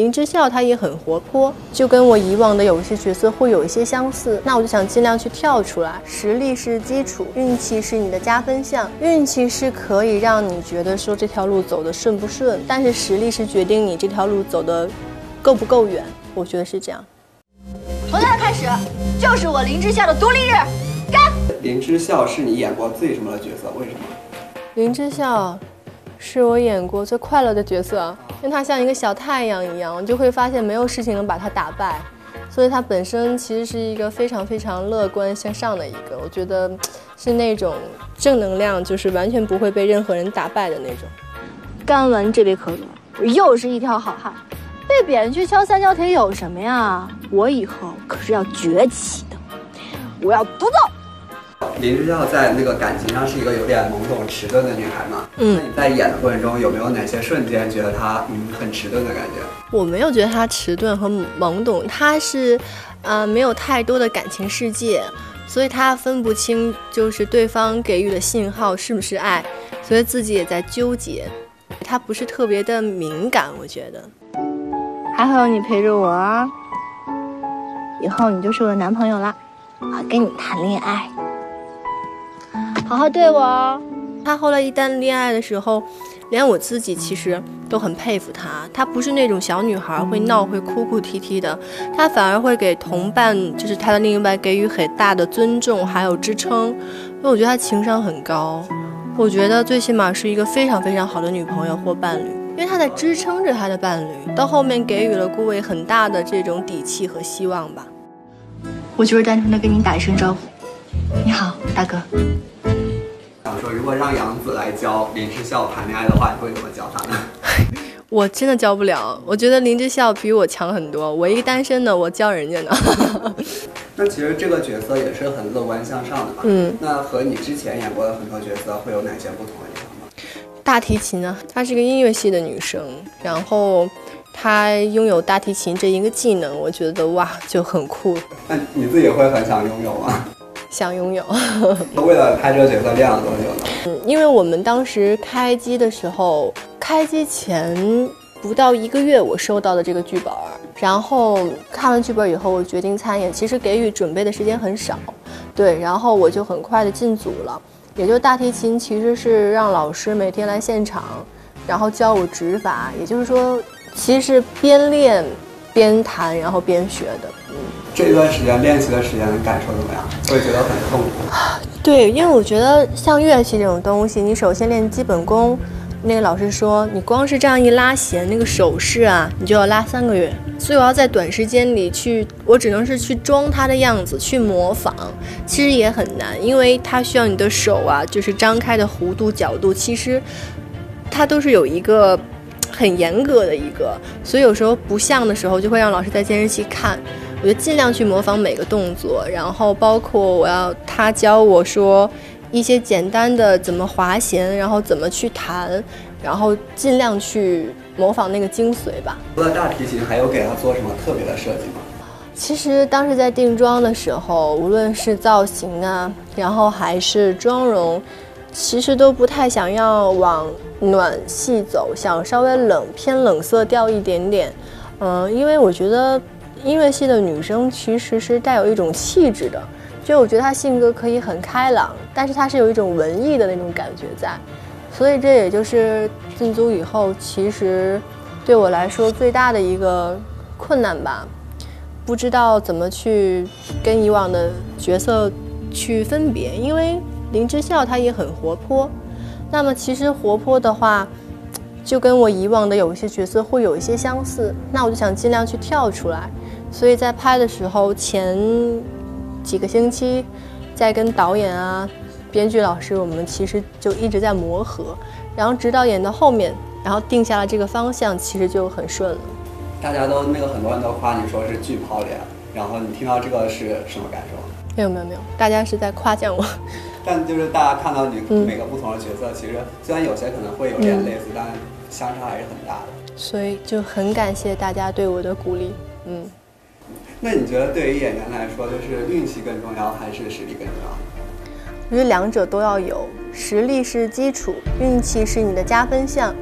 林之孝他也很活泼，就跟我以往的有一些角色会有一些相似。那我就想尽量去跳出来。实力是基础，运气是你的加分项。运气是可以让你觉得说这条路走得顺不顺，但是实力是决定你这条路走得够不够远。我觉得是这样。从现在开始，就是我林之孝的独立日，干！林之孝是你演过最什么的角色？为什么？林之孝是我演过最快乐的角色。因为他像一个小太阳一样，就会发现没有事情能把他打败，所以他本身其实是一个非常非常乐观向上的一个，我觉得是那种正能量，就是完全不会被任何人打败的那种。干完这杯可乐，我又是一条好汉。被贬去敲三角铁有什么呀？我以后可是要崛起的，我要独奏。林之孝在那个感情上是一个有点懵懂迟钝的女孩嘛？嗯，那你在演的过程中有没有哪些瞬间觉得她嗯很迟钝的感觉？我没有觉得她迟钝和懵懂，她是，呃，没有太多的感情世界，所以她分不清就是对方给予的信号是不是爱，所以自己也在纠结。她不是特别的敏感，我觉得。还好有你陪着我啊，以后你就是我的男朋友啦，我跟你谈恋爱。好好对我哦。他后来一旦恋爱的时候，连我自己其实都很佩服他。他不是那种小女孩会闹会哭哭啼啼的，他反而会给同伴，就是他的另一半给予很大的尊重还有支撑。因为我觉得他情商很高，我觉得最起码是一个非常非常好的女朋友或伴侣，因为他在支撑着他的伴侣，到后面给予了顾伟很大的这种底气和希望吧。我就是单纯的跟你打一声招呼，你好，大哥。说如果让杨紫来教林志孝谈恋爱的话，你会怎么教他呢？我真的教不了，我觉得林志孝比我强很多。我一个单身的，我教人家呢。那其实这个角色也是很乐观向上的嘛。嗯。那和你之前演过的很多角色会有哪些不同的地方吗？大提琴呢？她是个音乐系的女生，然后她拥有大提琴这一个技能，我觉得哇就很酷。那你自己会很想拥有吗？想拥有。为了拍这个角色练了多久呢？嗯，因为我们当时开机的时候，开机前不到一个月，我收到的这个剧本，然后看完剧本以后，我决定参演。其实给予准备的时间很少，对，然后我就很快的进组了。也就大提琴其实是让老师每天来现场，然后教我指法。也就是说，其实边练。边弹然后边学的，嗯，这段时间练习的时间感受怎么样？会觉得很痛苦。对，因为我觉得像乐器这种东西，你首先练基本功。那个老师说，你光是这样一拉弦，那个手势啊，你就要拉三个月。所以我要在短时间里去，我只能是去装它的样子，去模仿，其实也很难，因为它需要你的手啊，就是张开的弧度、角度，其实它都是有一个。很严格的一个，所以有时候不像的时候，就会让老师在监视器看。我就尽量去模仿每个动作，然后包括我要他教我说一些简单的怎么滑弦，然后怎么去弹，然后尽量去模仿那个精髓吧。除了大提琴，还有给他做什么特别的设计吗？其实当时在定妆的时候，无论是造型啊，然后还是妆容。其实都不太想要往暖系走，想稍微冷偏冷色调一点点，嗯，因为我觉得音乐系的女生其实是带有一种气质的，就我觉得她性格可以很开朗，但是她是有一种文艺的那种感觉在，所以这也就是进组以后，其实对我来说最大的一个困难吧，不知道怎么去跟以往的角色去分别，因为。林之孝他也很活泼，那么其实活泼的话，就跟我以往的有一些角色会有一些相似。那我就想尽量去跳出来，所以在拍的时候前几个星期，在跟导演啊、编剧老师，我们其实就一直在磨合，然后直到演到后面，然后定下了这个方向，其实就很顺了。大家都那个很多人都夸你说是巨抛脸，然后你听到这个是什么感受？没有没有没有，大家是在夸奖我。但就是大家看到你每个不同的角色，其实虽然有些可能会有点类似，但相差还是很大的。所以就很感谢大家对我的鼓励。嗯，那你觉得对于演员来说，就是运气更重要还是实力更重要？我觉得两者都要有，实力是基础，运气是你的加分项。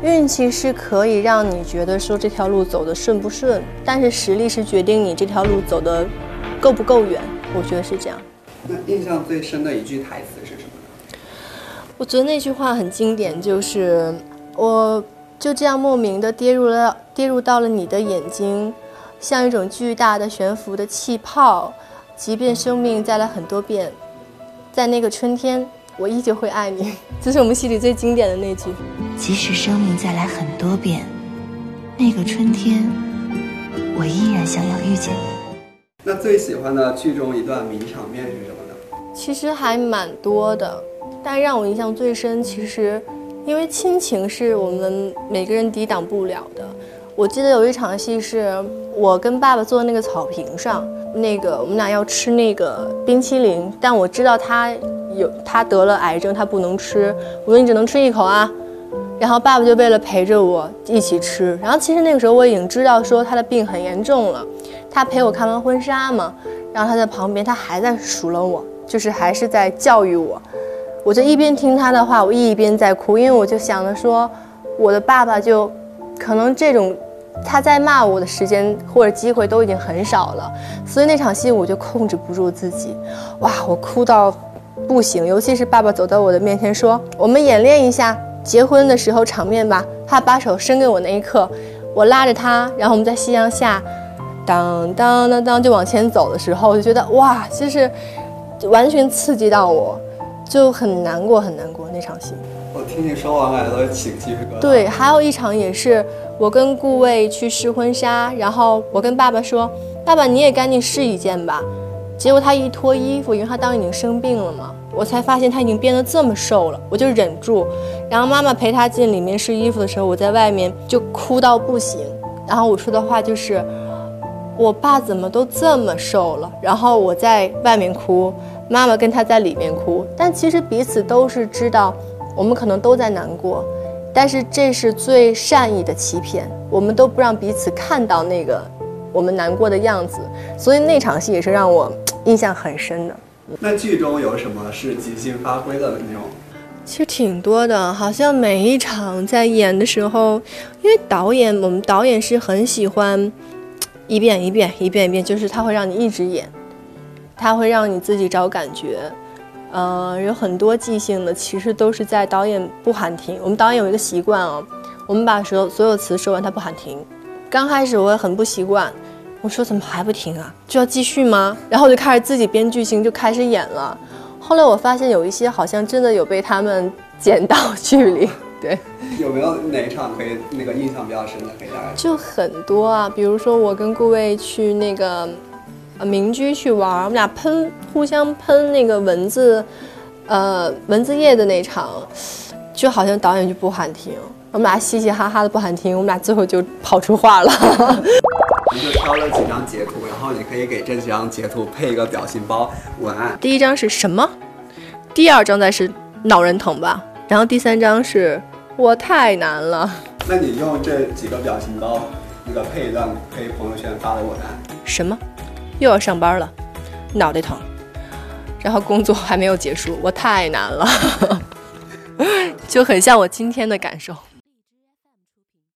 运气是可以让你觉得说这条路走得顺不顺，但是实力是决定你这条路走得够不够远。我觉得是这样。那印象最深的一句台词是什么呢？我觉得那句话很经典，就是我就这样莫名的跌入了跌入到了你的眼睛，像一种巨大的悬浮的气泡。即便生命再来很多遍，在那个春天，我依旧会爱你。这是我们戏里最经典的那句。即使生命再来很多遍，那个春天，我依然想要遇见你。那最喜欢的剧中一段名场面是什么呢？其实还蛮多的，但让我印象最深，其实因为亲情是我们每个人抵挡不了的。我记得有一场戏是我跟爸爸坐在那个草坪上。那个我们俩要吃那个冰淇淋，但我知道他有他得了癌症，他不能吃。我说你只能吃一口啊。然后爸爸就为了陪着我一起吃。然后其实那个时候我已经知道说他的病很严重了。他陪我看完婚纱嘛，然后他在旁边，他还在数落我，就是还是在教育我。我就一边听他的话，我一边在哭，因为我就想着说，我的爸爸就可能这种。他在骂我的时间或者机会都已经很少了，所以那场戏我就控制不住自己，哇，我哭到不行。尤其是爸爸走到我的面前说：“我们演练一下结婚的时候场面吧。”他把手伸给我那一刻，我拉着他，然后我们在夕阳下，当当当当就往前走的时候，我就觉得哇，就是完全刺激到我，就很难过很难过那场戏。我听你说完了都起鸡皮疙瘩。对，还有一场也是。我跟顾魏去试婚纱，然后我跟爸爸说：“爸爸，你也赶紧试一件吧。”结果他一脱衣服，因为他当时已经生病了嘛，我才发现他已经变得这么瘦了。我就忍住，然后妈妈陪他进里面试衣服的时候，我在外面就哭到不行。然后我说的话就是：“我爸怎么都这么瘦了？”然后我在外面哭，妈妈跟他在里面哭，但其实彼此都是知道，我们可能都在难过。但是这是最善意的欺骗，我们都不让彼此看到那个我们难过的样子，所以那场戏也是让我印象很深的。那剧中有什么是即兴发挥的那种？其实挺多的，好像每一场在演的时候，因为导演，我们导演是很喜欢一遍一遍一遍一遍，就是他会让你一直演，他会让你自己找感觉。呃，有很多即兴的，其实都是在导演不喊停。我们导演有一个习惯哦，我们把所有所有词说完，他不喊停。刚开始我也很不习惯，我说怎么还不停啊？就要继续吗？然后我就开始自己编剧情，就开始演了。后来我发现有一些好像真的有被他们 剪到剧里。对，有没有哪一场可以那个印象比较深的可以大概？就很多啊，比如说我跟顾魏去那个。呃，民居去玩，我们俩喷，互相喷那个蚊子，呃，蚊子液的那场，就好像导演就不喊停，我们俩嘻嘻哈哈的不喊停，我们俩最后就跑出话了。你就挑了几张截图，然后你可以给这几张截图配一个表情包文案。第一张是什么？第二张再是脑仁疼吧，然后第三张是我太难了。那你用这几个表情包，那个配一段配朋友圈发的文案。什么？又要上班了，脑袋疼，然后工作还没有结束，我太难了，就很像我今天的感受。